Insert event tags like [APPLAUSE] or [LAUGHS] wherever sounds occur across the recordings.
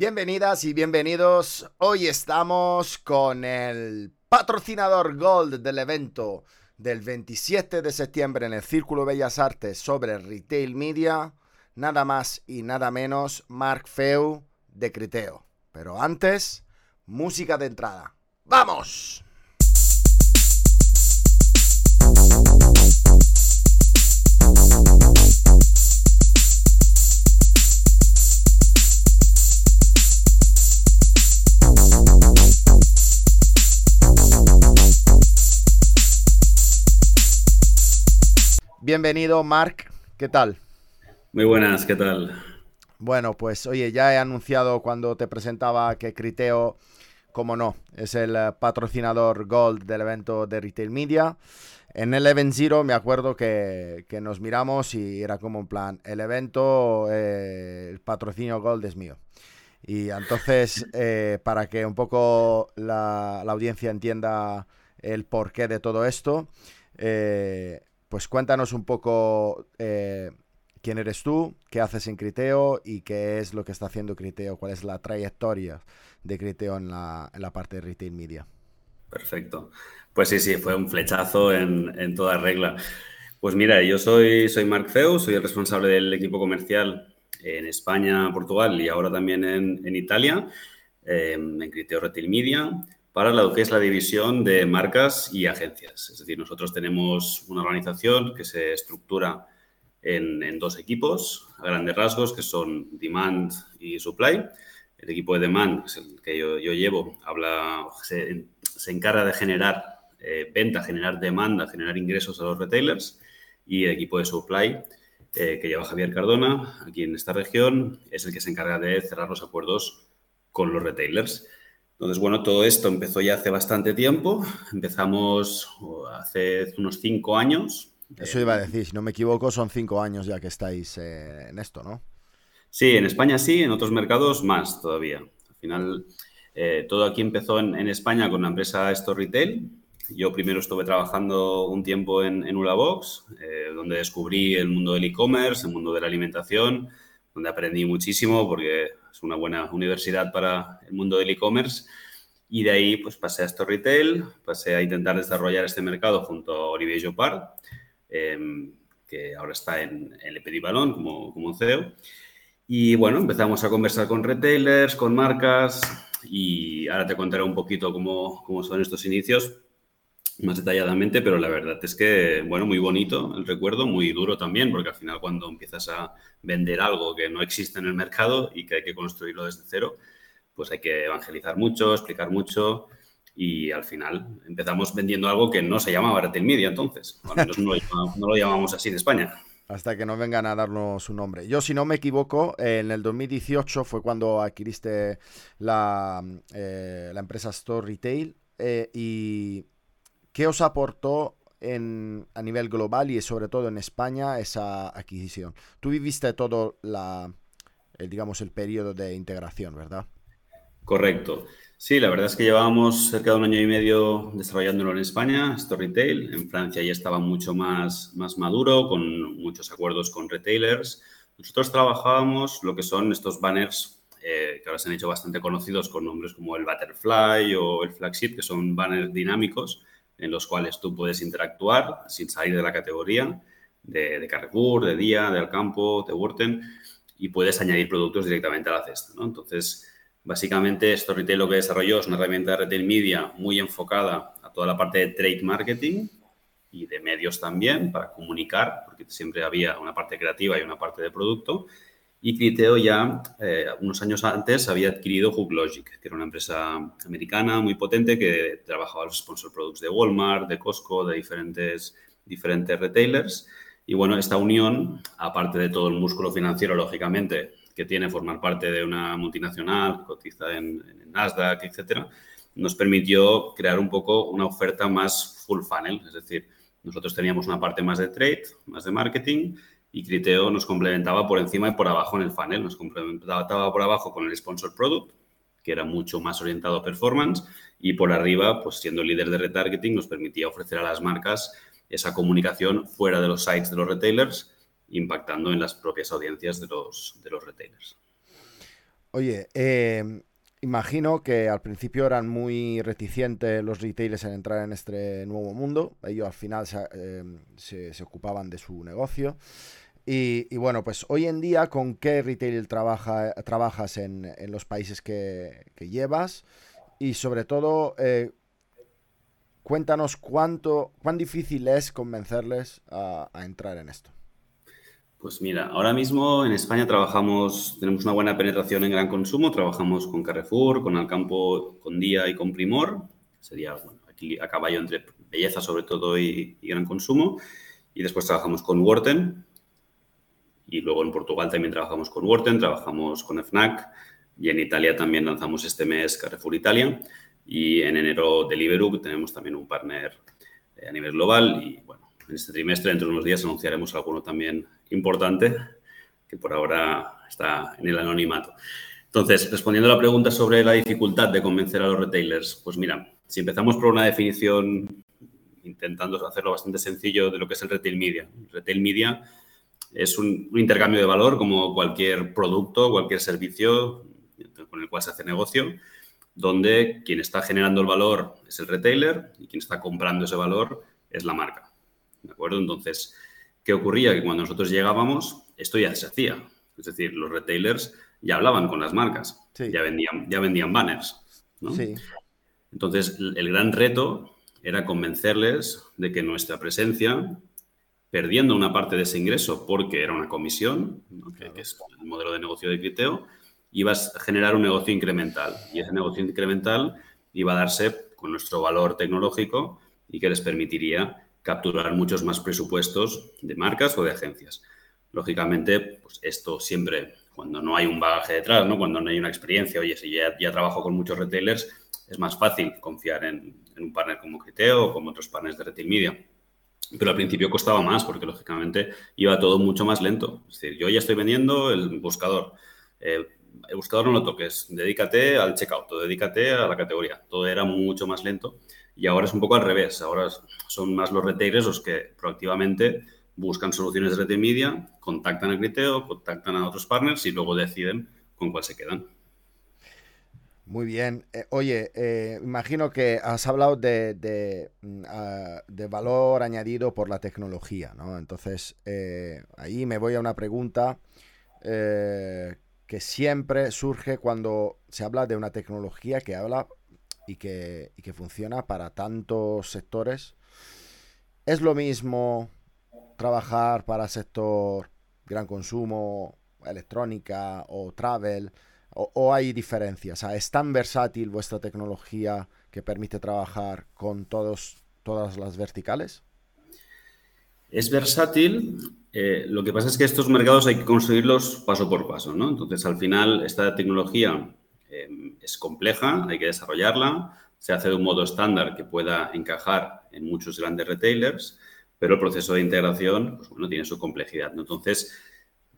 Bienvenidas y bienvenidos. Hoy estamos con el patrocinador Gold del evento del 27 de septiembre en el Círculo Bellas Artes sobre Retail Media, nada más y nada menos Mark Feu de Criteo. Pero antes, música de entrada. ¡Vamos! Bienvenido, Mark. ¿Qué tal? Muy buenas, ¿qué tal? Bueno, pues oye, ya he anunciado cuando te presentaba que Criteo, como no, es el eh, patrocinador Gold del evento de Retail Media. En el Event Zero me acuerdo que, nos miramos y era como un plan, el evento, eh, el patrocinio Gold es mío. Y entonces, [LAUGHS] eh, para que un poco la, audiencia entienda el porqué de todo esto, pues cuéntanos un poco eh, quién eres tú, qué haces en Criteo y qué es lo que está haciendo Criteo, cuál es la trayectoria de Criteo en la, parte de retail media. Perfecto. Pues sí, sí, fue un flechazo en, toda regla. Pues mira, yo soy, soy Marc Feu, soy el responsable del equipo comercial en España, Portugal y ahora también en, Italia, eh, en Criteo Retail Media para lo que es la división de marcas y agencias. Es decir, nosotros tenemos una organización que se estructura en, dos equipos, a grandes rasgos, que son Demand y Supply. El equipo de Demand, es el que yo, llevo, habla, se, encarga de generar eh, venta, generar demanda, generar ingresos a los retailers. Y el equipo de Supply, eh, que lleva Javier Cardona, aquí en esta región, es el que se encarga de cerrar los acuerdos con los retailers. Entonces, bueno, todo esto empezó ya hace bastante tiempo. Empezamos hace unos cinco años. Eso iba a decir, si no me equivoco, son cinco años ya que estáis eh, en esto, ¿no? Sí, en España sí, en otros mercados más todavía. Al final, eh, todo aquí empezó en, España con una empresa Store Retail. Yo primero estuve trabajando un tiempo en, en Ulabox, eh, donde descubrí el mundo del e-commerce, el mundo de la alimentación, donde aprendí muchísimo porque es una buena universidad para el mundo del e-commerce. Y de ahí pues pasé a Store Retail, pasé a intentar desarrollar este mercado junto a Olivier Jopard, em, que ahora está en, el Le Petit como, como CEO. Y bueno, empezamos a conversar con retailers, con marcas y ahora te contaré un poquito cómo, cómo son estos inicios más detalladamente, pero la verdad es que, bueno, muy bonito el recuerdo, muy duro también, porque al final cuando empiezas a vender algo que no existe en el mercado y que hay que construirlo desde cero, pues hay que evangelizar mucho, explicar mucho y al final empezamos vendiendo algo que no se llamaba Retail Media entonces, no, lo llamamos así en España. Hasta que no vengan a darnos su nombre. Yo, si no me equivoco, en el 2018 fue cuando adquiriste la, eh, la empresa Store Retail eh, y ¿Qué os aportó en, a nivel global y sobre todo en España esa adquisición? Tú viviste todo el, digamos, el periodo de integración, ¿verdad? Correcto. Sí, la verdad es que llevábamos cerca de un año y medio desarrollándolo en España, Retail. En Francia ya estaba mucho más, más maduro, con muchos acuerdos con retailers. Nosotros trabajábamos lo que son estos banners eh, que ahora se han hecho bastante conocidos con nombres como el Butterfly o el Flagship, que son banners dinámicos en los cuales tú puedes interactuar sin salir de la categoría de, Carrefour, de Día, de Alcampo, de Wurten y puedes añadir productos directamente a la cesta. Entonces, básicamente, esto Retail lo que desarrolló es una herramienta de retail media muy enfocada a toda la parte de trade marketing y de medios también para comunicar, porque siempre había una parte creativa y una parte de producto y Criteo ya eh, unos años antes había adquirido HookLogic, que era una empresa americana muy potente que trabajaba los sponsor products de Walmart, de Costco, de diferentes, diferentes retailers. Y bueno, esta unión, aparte de todo el músculo financiero, lógicamente, que tiene formar parte de una multinacional, cotiza en, en Nasdaq, etcétera, nos permitió crear un poco una oferta más full funnel. Es decir, nosotros teníamos una parte más de trade, más de marketing y Criteo nos complementaba por encima y por abajo en el funnel. Nos complementaba por abajo con el sponsor product, que era mucho más orientado a performance, y por arriba, pues siendo líder de retargeting, nos permitía ofrecer a las marcas esa comunicación fuera de los sites de los retailers, impactando en las propias audiencias de los, de los retailers. Oye, eh, imagino que al principio eran muy reticentes los retailers en entrar en este nuevo mundo. Ellos al final se, eh, ocupaban de su negocio. Y, bueno, pues hoy en día, ¿con qué retail trabaja, trabajas en, los países que, llevas? Y sobre todo, eh, cuéntanos cuánto, cuán difícil es convencerles a entrar en esto. Pues mira, ahora mismo en España trabajamos, tenemos una buena penetración en gran consumo, trabajamos con Carrefour, con Alcampo, con Día y con Primor, sería aquí a caballo entre belleza sobre todo y, gran consumo, y después trabajamos con Worten, y luego en Portugal también trabajamos con Worten, trabajamos con FNAC, y en Italia también lanzamos este mes Carrefour Italia, y en enero Deliveroo tenemos también un partner eh, a nivel global, y bueno, en este trimestre, dentro de unos días, anunciaremos alguno también importante, que por ahora está en el anonimato. Entonces, respondiendo a la pregunta sobre la dificultad de convencer a los retailers, pues mira, si empezamos por una definición intentando hacerlo bastante sencillo de lo que es el retail media. retail media es un, intercambio de valor como cualquier producto, cualquier servicio con el cual se hace negocio, donde quien está generando el valor es el retailer y quien está comprando ese valor es la marca. ¿De acuerdo? Entonces, ¿Qué ocurría? Que cuando nosotros llegábamos, esto ya se hacía. Es decir, los retailers ya hablaban con las marcas, ya, vendían, ya vendían banners. Entonces, el gran reto era convencerles de que nuestra presencia, perdiendo una parte de ese ingreso porque era una comisión, que, es el modelo de negocio de Criteo, iba a generar un negocio incremental. Y ese negocio incremental iba a darse con nuestro valor tecnológico y que les permitiría capturar muchos más presupuestos de marcas o de agencias. Lógicamente, pues esto siempre, cuando no hay un bagaje detrás, ¿no? cuando no hay una experiencia, oye, si ya, ya trabajo con muchos retailers, es más fácil confiar en, un partner como Criteo o como otros partners de retail media. Pero al principio costaba más porque, lógicamente, iba todo mucho más lento. Es decir, yo ya estoy vendiendo el buscador. Eh, el buscador no lo toques, dedícate al checkout, dedícate a la categoría. Todo era mucho más lento. Y ahora es un poco al revés. Ahora son más los retailers los que proactivamente buscan soluciones de retail media, contactan a Criteo, contactan a otros partners y luego deciden con cuál se quedan. Muy bien. Eh, oye, eh, imagino que has hablado de, mm, de, valor añadido por la tecnología, ¿no? Entonces, eh, ahí me voy a una pregunta que siempre surge cuando se habla de una tecnología que habla y que, y que funciona para tantos sectores. ¿Es lo mismo trabajar para sector gran consumo, electrónica o travel? O, hay diferencias? ¿Es tan versátil vuestra tecnología que permite trabajar con todos, todas las verticales? Es versátil, eh, lo que pasa es que estos mercados hay que construirlos paso por paso, ¿no? Entonces, al final, esta tecnología Em, es compleja, hay que desarrollarla, se hace de un modo estándar que pueda encajar en muchos grandes retailers, pero el proceso de integración, pues bueno, tiene su complejidad. Entonces,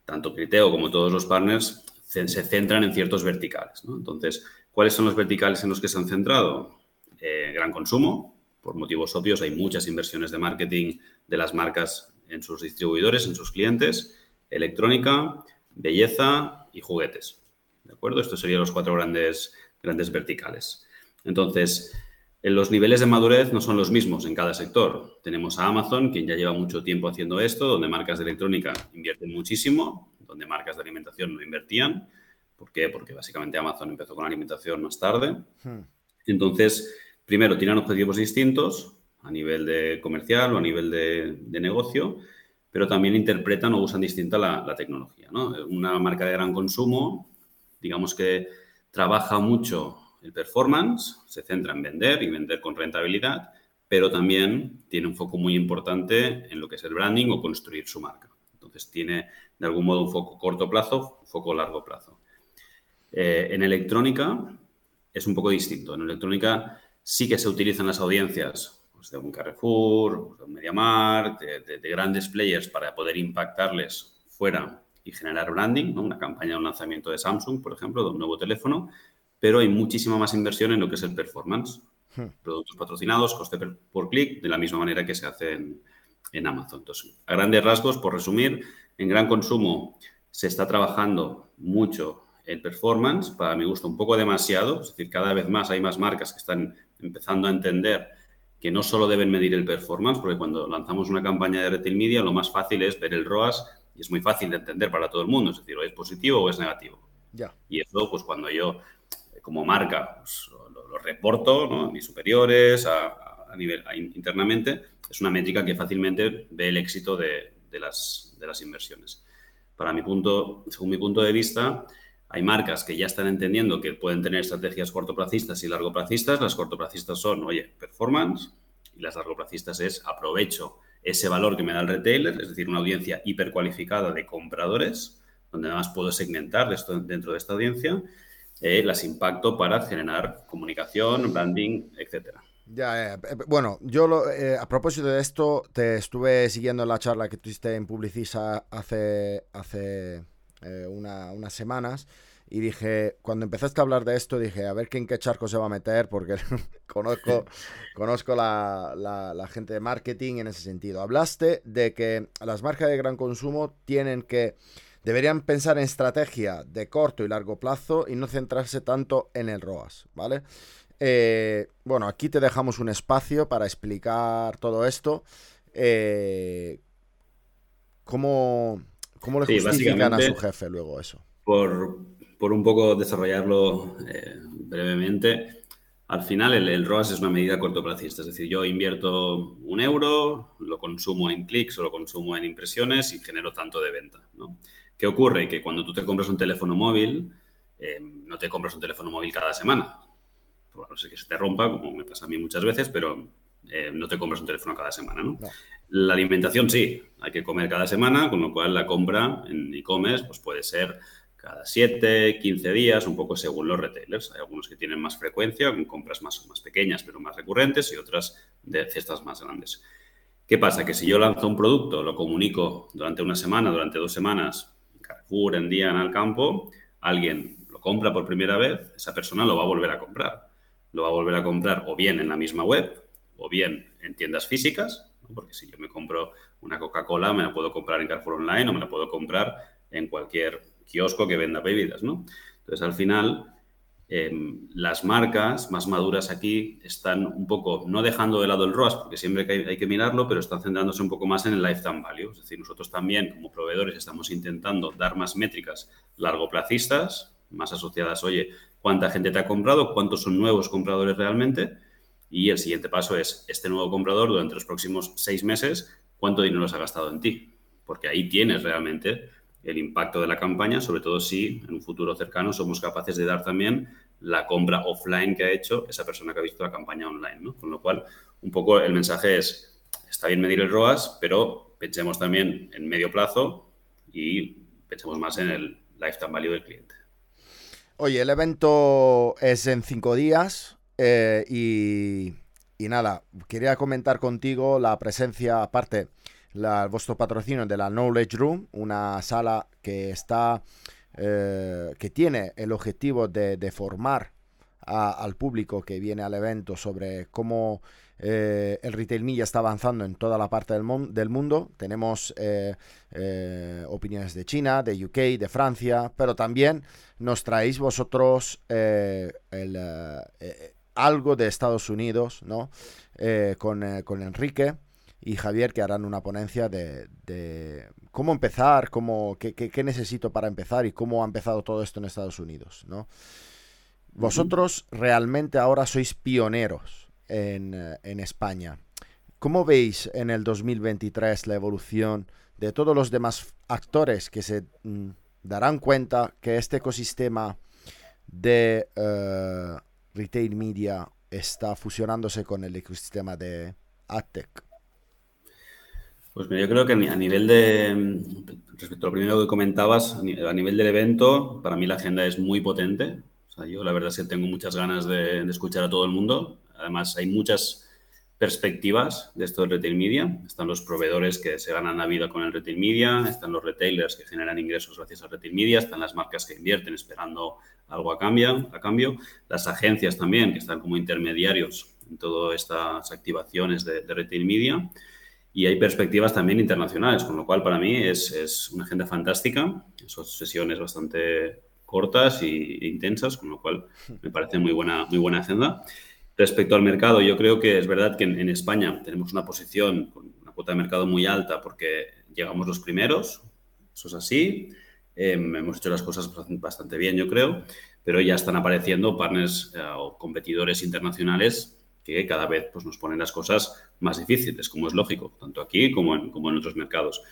tanto Criteo como todos los partners se, centran en ciertos verticales. Entonces, ¿cuáles son los verticales en los que se han centrado? Eh, gran consumo, por motivos obvios, hay muchas inversiones de marketing de las marcas en sus distribuidores, en sus clientes, electrónica, belleza y juguetes. ¿De acuerdo? Estos serían los cuatro grandes, grandes verticales. Entonces, en los niveles de madurez no son los mismos en cada sector. Tenemos a Amazon, quien ya lleva mucho tiempo haciendo esto, donde marcas de electrónica invierten muchísimo, donde marcas de alimentación no invertían. ¿Por qué? Porque básicamente Amazon empezó con la alimentación más tarde. Hmm. Entonces, primero, tienen objetivos distintos a nivel de comercial o a nivel de, negocio, pero también interpretan o usan distinta la, la tecnología. ¿no? Una marca de gran consumo digamos que trabaja mucho el performance, se centra en vender y vender con rentabilidad, pero también tiene un foco muy importante en lo que es el branding o construir su marca. Entonces tiene de algún modo un foco corto plazo, un foco largo plazo. Eh, en electrónica es un poco distinto. En electrónica sí que se utilizan las audiencias pues, de un Carrefour, de un MediaMarkt, de, de grandes players para poder impactarles fuera y generar branding, una campaña de un lanzamiento de Samsung, por ejemplo, de un nuevo teléfono, pero hay muchísima más inversión en lo que es el performance. Hmm. Productos patrocinados, coste por clic, de la misma manera que se hace en, Amazon. Entonces, a grandes rasgos, por resumir, en gran consumo se está trabajando mucho el performance, para mi gusto, un poco demasiado. Es decir, cada vez más hay más marcas que están empezando a entender que no solo deben medir el performance, porque cuando lanzamos una campaña de retail media, lo más fácil es ver el ROAS y es muy fácil de entender para todo el mundo. Es decir, o es positivo o es negativo. Ya. Y eso, pues cuando yo, como marca, pues, lo, reporto a mis superiores, a, nivel internamente, es una métrica que fácilmente ve el éxito de, las, inversiones. Para mi punto, según mi punto de vista, hay marcas que ya están entendiendo que pueden tener estrategias cortoplacistas y largoplacistas. Las cortoplacistas son, oye, performance, y las largoplacistas es aprovecho ese valor que me da el retailer, es decir, una audiencia hipercualificada de compradores, donde además puedo segmentar dentro de esta audiencia, eh, las impacto para generar comunicación, branding, etcétera. Ya, eh, eh, bueno, yo a propósito de esto, te estuve siguiendo la charla que tuviste en Publicisa hace, hace eh, unas semanas y dije, cuando empezaste a hablar de esto, dije, a ver quién qué charco se va a meter, porque [LAUGHS] conozco, conozco la, la, gente de marketing en ese sentido. Hablaste de que las marcas de gran consumo tienen que, deberían pensar en estrategia de corto y largo plazo y no centrarse tanto en el ROAS, ¿vale? Eh, bueno, aquí te dejamos un espacio para explicar todo esto. Eh, ¿Cómo ¿Cómo le justifican a su jefe luego eso? Por, un poco desarrollarlo eh, brevemente, al final el, ROAS es una medida cortoplacista, es decir, yo invierto un euro, lo consumo en clics o lo consumo en impresiones y genero tanto de venta. ¿no? ¿Qué ocurre? Que cuando tú te compras un teléfono móvil, eh, no te compras un teléfono móvil cada semana. No sé que se te rompa, como me pasa a mí muchas veces, pero eh, no te compras un teléfono cada semana, ¿no? La alimentación sí, hay que comer cada semana, con lo cual la compra en e-commerce pues puede ser cada 7, 15 días, un poco según los retailers. Hay algunos que tienen más frecuencia, con compras más, más pequeñas pero más recurrentes y otras de cestas más grandes. ¿Qué pasa? Que si yo lanzo un producto, lo comunico durante una semana, durante dos semanas, en Carrefour, en día, en el campo, alguien lo compra por primera vez, esa persona lo va a volver a comprar. Lo va a volver a comprar o bien en la misma web o bien en tiendas físicas, porque si yo me compro una Coca-Cola, me la puedo comprar en Carrefour Online o me la puedo comprar en cualquier kiosco que venda bebidas, ¿no? Entonces, al final, em, las marcas más maduras aquí están un poco, no dejando de lado el ROAS, porque siempre hay, hay, que mirarlo, pero están centrándose un poco más en el lifetime value. Es decir, nosotros también, como proveedores, estamos intentando dar más métricas largoplacistas, más asociadas, oye, cuánta gente te ha comprado, cuántos son nuevos compradores realmente, y el siguiente paso es, este nuevo comprador durante los próximos seis meses, ¿cuánto dinero has gastado en ti? Porque ahí tienes realmente el impacto de la campaña, sobre todo si en un futuro cercano somos capaces de dar también la compra offline que ha hecho esa persona que ha visto la campaña online. ¿no? Con lo cual, un poco el mensaje es, está bien medir el ROAS, pero pensemos también en medio plazo y pensemos más en el lifetime value del cliente. Oye, el evento es en cinco días. Eh, y, nada, quería comentar contigo la presencia, aparte, la, vuestro patrocinio de la Knowledge Room, una sala que está, eh, que tiene el objetivo de, formar al público que viene al evento sobre cómo eh, el retail media está avanzando en toda la parte del, del mundo. Tenemos opiniones de China, de UK, de Francia, pero también nos traéis vosotros el, algo de Estados Unidos, ¿no? Eh, con, eh, con, Enrique y Javier que harán una ponencia de, cómo empezar, cómo, qué, qué, necesito para empezar y cómo ha empezado todo esto en Estados Unidos, ¿no? Vosotros realmente ahora sois pioneros en, eh, en España. ¿Cómo veis en el 2023 la evolución de todos los demás actores que se mm, darán cuenta que este ecosistema de retail media está fusionándose con el ecosistema de AdTech? Pues yo creo que a nivel de, respecto a lo primero que comentabas, a nivel del evento, para mí la agenda es muy potente. O sea, yo la verdad es que tengo muchas ganas de escuchar a todo el mundo. Además, hay muchas perspectivas de esto del retail media. Están los proveedores que se ganan la vida con el retail media, están los retailers que generan ingresos gracias al retail media, están las marcas que invierten esperando algo a cambio, a cambio las agencias también que están como intermediarios en todas estas activaciones de, retail media y hay perspectivas también internacionales, con lo cual para mí es, es una agenda fantástica, son sesiones bastante cortas e intensas, con lo cual me parece muy buena, muy buena agenda. Respecto al mercado, yo creo que es verdad que en, España tenemos una posición con una cuota de mercado muy alta porque llegamos los primeros, eso es así. Em, hemos hecho las cosas bastante bien, yo creo, pero ya están apareciendo partners eh, o competidores internacionales que cada vez pues, nos ponen las cosas más difíciles, como es lógico, tanto aquí como en, como en otros mercados.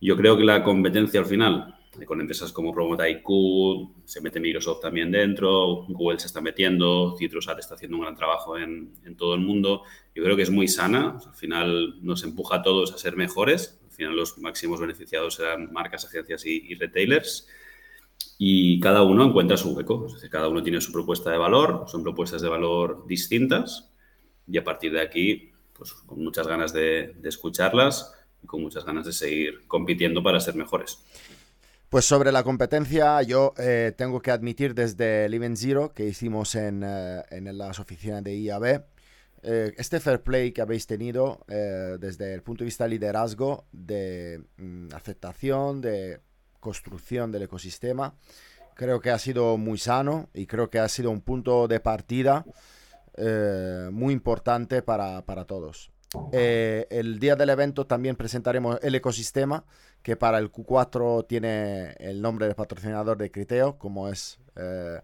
Yo creo que la competencia al final con empresas como IQ, se mete Microsoft también dentro, Google se está metiendo, CitrusAd está haciendo un gran trabajo en, todo el mundo. Yo creo que es muy sana, al final nos empuja a todos a ser mejores, al final los máximos beneficiados serán marcas, agencias y, retailers y cada uno encuentra su hueco, es decir, cada uno tiene su propuesta de valor, son propuestas de valor distintas y a partir de aquí, pues con muchas ganas de, de escucharlas y con muchas ganas de seguir compitiendo para ser mejores. Pues sobre la competencia, yo eh, tengo que admitir desde el Event Zero que hicimos en, eh, las oficinas de IAB, eh, este fair play que habéis tenido desde el punto de vista de liderazgo, de mm, aceptación, de construcción del ecosistema, creo que ha sido muy sano y creo que ha sido un punto de partida muy importante para, para todos. El día del evento también presentaremos el ecosistema que para el Q4 tiene el nombre de patrocinador de Criteo, como es eh,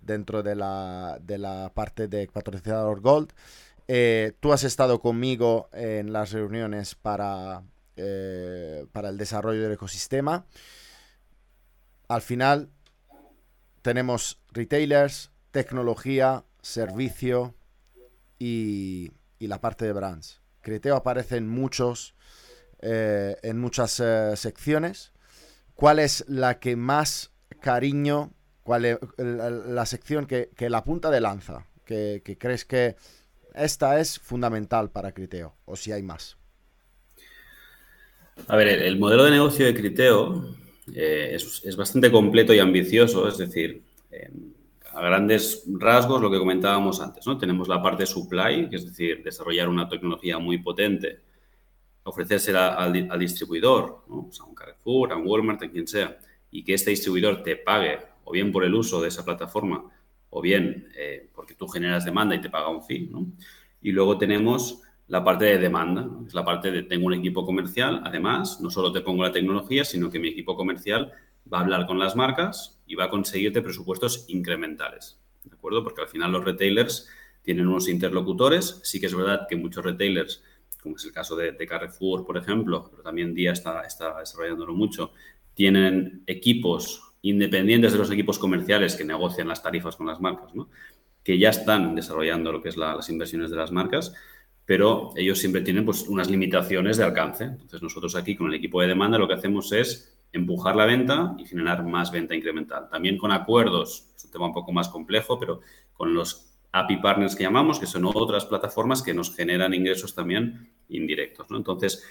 dentro de la, de la, parte de patrocinador Gold. Eh, tú has estado conmigo en las reuniones para, eh, para el desarrollo del ecosistema. Al final tenemos retailers, tecnología, servicio y, y la parte de brands. Criteo aparece en muchos eh, en muchas eh, secciones. ¿Cuál es la que más cariño, cuál es la, sección que, la punta de lanza, que, crees que esta es fundamental para Criteo, o si hay más? A ver, el, modelo de negocio de Criteo eh, es, bastante completo y ambicioso, es decir, a grandes rasgos lo que comentábamos antes, ¿no? Tenemos la parte supply, que es decir, desarrollar una tecnología muy potente ofrecérsela al, distribuidor, a un Carrefour, a un Walmart, a quien sea, y que este distribuidor te pague o bien por el uso de esa plataforma o bien eh, porque tú generas demanda y te paga un fee. Y luego tenemos la parte de demanda, es la parte de tengo un equipo comercial, además, no solo te pongo la tecnología, sino que mi equipo comercial va a hablar con las marcas y va a conseguirte presupuestos incrementales. ¿De acuerdo? Porque al final los retailers tienen unos interlocutores. Sí que es verdad que muchos retailers como es el caso de, Carrefour, por ejemplo, pero también Día está, desarrollándolo mucho, tienen equipos independientes de los equipos comerciales que negocian las tarifas con las marcas, ¿no? que ya están desarrollando lo que es las inversiones de las marcas, pero ellos siempre tienen pues, unas limitaciones de alcance. Entonces nosotros aquí con el equipo de demanda lo que hacemos es empujar la venta y generar más venta incremental. También con acuerdos, es un tema un poco más complejo, pero con los API partners que llamamos, que son otras plataformas que nos generan ingresos también indirectos. ¿no? Entonces,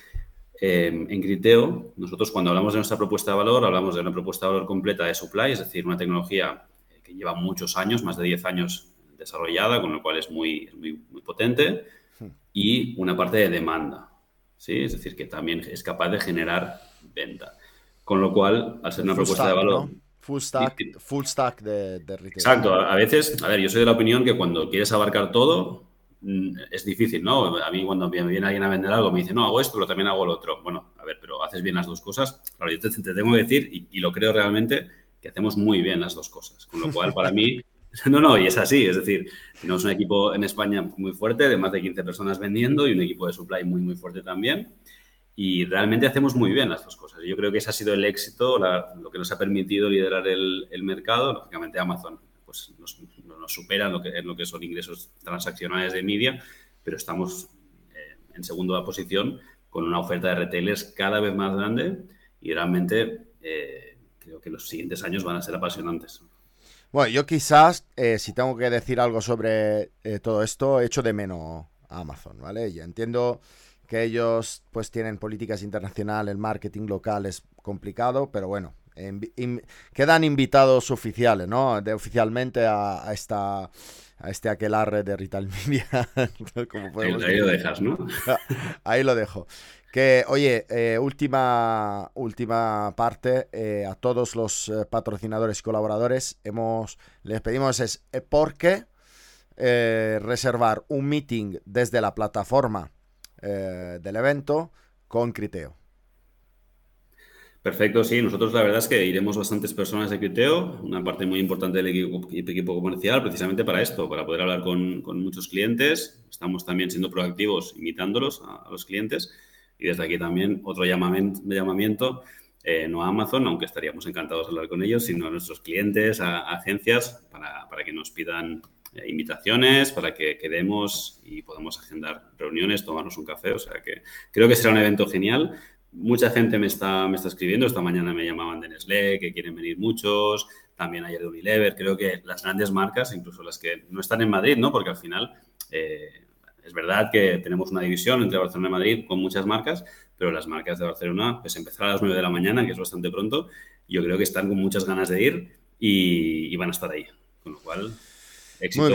eh, en Criteo, nosotros cuando hablamos de nuestra propuesta de valor, hablamos de una propuesta de valor completa de supply, es decir, una tecnología que lleva muchos años, más de 10 años desarrollada, con lo cual es muy, muy, potente, y una parte de demanda, ¿sí? es decir, que también es capaz de generar venta. Con lo cual, al ser una propuesta de valor full stack, full stack de, de retail. Exacto. A veces, a ver, yo soy de la opinión que cuando quieres abarcar todo, mm, es difícil, ¿no? A mí cuando me viene alguien a vender algo me dice, no, hago esto, pero también hago lo otro. Bueno, a ver, pero haces bien las dos cosas. Claro, yo te, tengo que decir, y, lo creo realmente, que hacemos muy bien las dos cosas. Con lo cual, para mí, [LAUGHS] [LAUGHS] no, no, y es así. Es decir, tenemos un equipo en España muy fuerte, de más de 15 personas vendiendo, y un equipo de supply muy, muy fuerte también y realmente hacemos muy bien las dos cosas. Yo creo que ese ha sido el éxito, lo que nos ha permitido liderar el, mercado. Lógicamente Amazon pues, nos, supera en lo, que, en lo que son ingresos transaccionales de media, pero estamos eh, en segunda posición con una oferta de retailers cada vez más grande y realmente eh, creo que los siguientes años van a ser apasionantes. Bueno, yo quizás, eh, si tengo que decir algo sobre todo esto, echo de menos a Amazon, ¿vale? Ya entiendo que ellos pues tienen políticas internacionales, el marketing local es complicado, pero bueno, quedan invitados oficiales, ¿no? De, oficialmente a, esta a este aquelarre de Retail Media. [LAUGHS] ahí, lo dejas, ¿no? Ahí lo dejo. Que, oye, eh, última, última parte, eh, a todos los eh, patrocinadores y colaboradores, hemos, les pedimos es por qué reservar un meeting desde la plataforma del evento con Criteo. Perfecto, sí. Nosotros la verdad es que iremos bastantes personas de Criteo, una parte muy importante del equipo, comercial, precisamente para esto, para poder hablar con, muchos clientes. Estamos también siendo proactivos, invitándolos a, los clientes. Y desde aquí también otro llamamiento, eh, no a Amazon, aunque estaríamos encantados de hablar con ellos, sino a nuestros clientes, a, agencias, para, que nos pidan eh, invitaciones, para que quedemos y podamos agendar reuniones, tomarnos un café. O sea que creo que será un evento genial mucha gente me está, me está escribiendo. Esta mañana me llamaban de Nestlé, que quieren venir muchos. También ayer de Unilever. Creo que las grandes marcas, incluso las que no están en Madrid, ¿no? Porque al final eh, es verdad que tenemos una división entre Barcelona y Madrid con muchas marcas, pero las marcas de Barcelona, pues empezar a las 9 de la mañana, que es bastante pronto. Yo creo que están con muchas ganas de ir y, van a estar ahí. Con lo cual, éxito.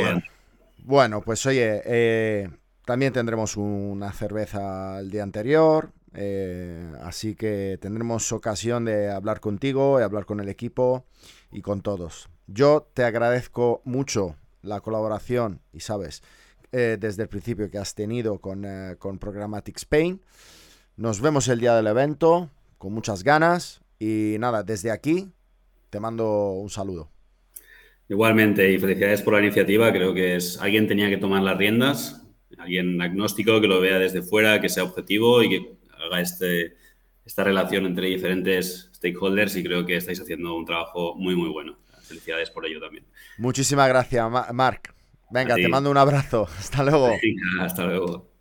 Bueno, pues oye, eh, también tendremos una cerveza el día anterior, eh, así que tendremos ocasión de hablar contigo, de hablar con el equipo y con todos. Yo te agradezco mucho la colaboración y sabes, eh, desde el principio que has tenido con, eh, con Programmatic Spain. Nos vemos el día del evento con muchas ganas y nada, desde aquí te mando un saludo. Igualmente y felicidades por la iniciativa. Creo que es alguien tenía que tomar las riendas, alguien agnóstico que lo vea desde fuera, que sea objetivo y que haga este, esta relación entre diferentes stakeholders y creo que estáis haciendo un trabajo muy, muy bueno. Felicidades por ello también. Muchísimas gracias, Mark. Venga, te mando un abrazo. [LAUGHS] Hasta luego. hasta luego.